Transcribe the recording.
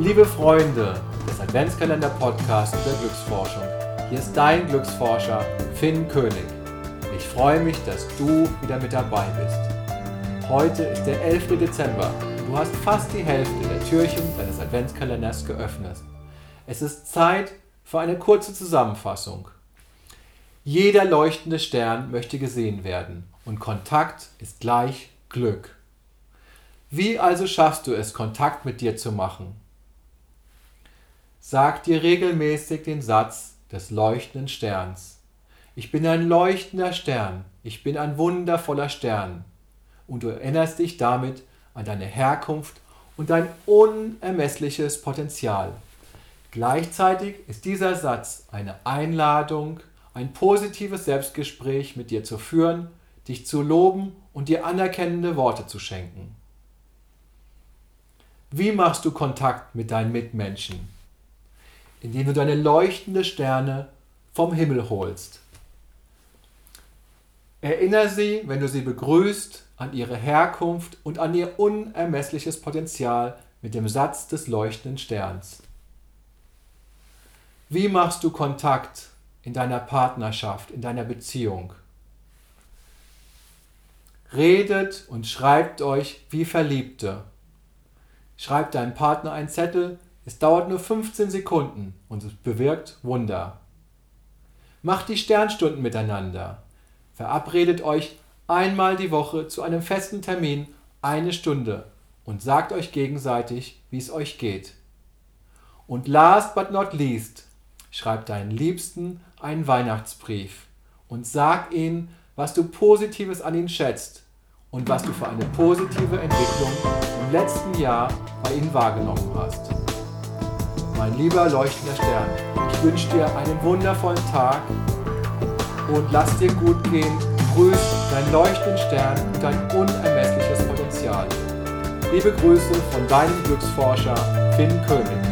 Liebe Freunde des Adventskalender-Podcasts der Glücksforschung, hier ist dein Glücksforscher Finn König. Ich freue mich, dass du wieder mit dabei bist. Heute ist der 11. Dezember und du hast fast die Hälfte der Türchen deines Adventskalenders geöffnet. Es ist Zeit für eine kurze Zusammenfassung. Jeder leuchtende Stern möchte gesehen werden und Kontakt ist gleich Glück. Wie also schaffst du es, Kontakt mit dir zu machen? Sag dir regelmäßig den Satz des leuchtenden Sterns. Ich bin ein leuchtender Stern, ich bin ein wundervoller Stern. Und du erinnerst dich damit an deine Herkunft und dein unermessliches Potenzial. Gleichzeitig ist dieser Satz eine Einladung, ein positives Selbstgespräch mit dir zu führen, dich zu loben und dir anerkennende Worte zu schenken. Wie machst du Kontakt mit deinen Mitmenschen? Indem du deine leuchtende Sterne vom Himmel holst. Erinnere sie, wenn du sie begrüßt, an ihre Herkunft und an ihr unermessliches Potenzial mit dem Satz des leuchtenden Sterns. Wie machst du Kontakt in deiner Partnerschaft, in deiner Beziehung? Redet und schreibt euch wie Verliebte. Schreibt deinem Partner einen Zettel, es dauert nur 15 Sekunden und es bewirkt Wunder. Macht die Sternstunden miteinander. Verabredet euch einmal die Woche zu einem festen Termin eine Stunde und sagt euch gegenseitig, wie es euch geht. Und last but not least, schreib deinen Liebsten einen Weihnachtsbrief und sag ihnen, was du Positives an ihnen schätzt und was du für eine positive Entwicklung im letzten Jahr bei ihnen wahrgenommen hast. Mein lieber leuchtender Stern, ich wünsche dir einen wundervollen Tag und lass dir gut gehen. Grüß dein leuchtenden Stern und dein unermessliches Potenzial. Liebe Grüße von deinem Glücksforscher Finn König.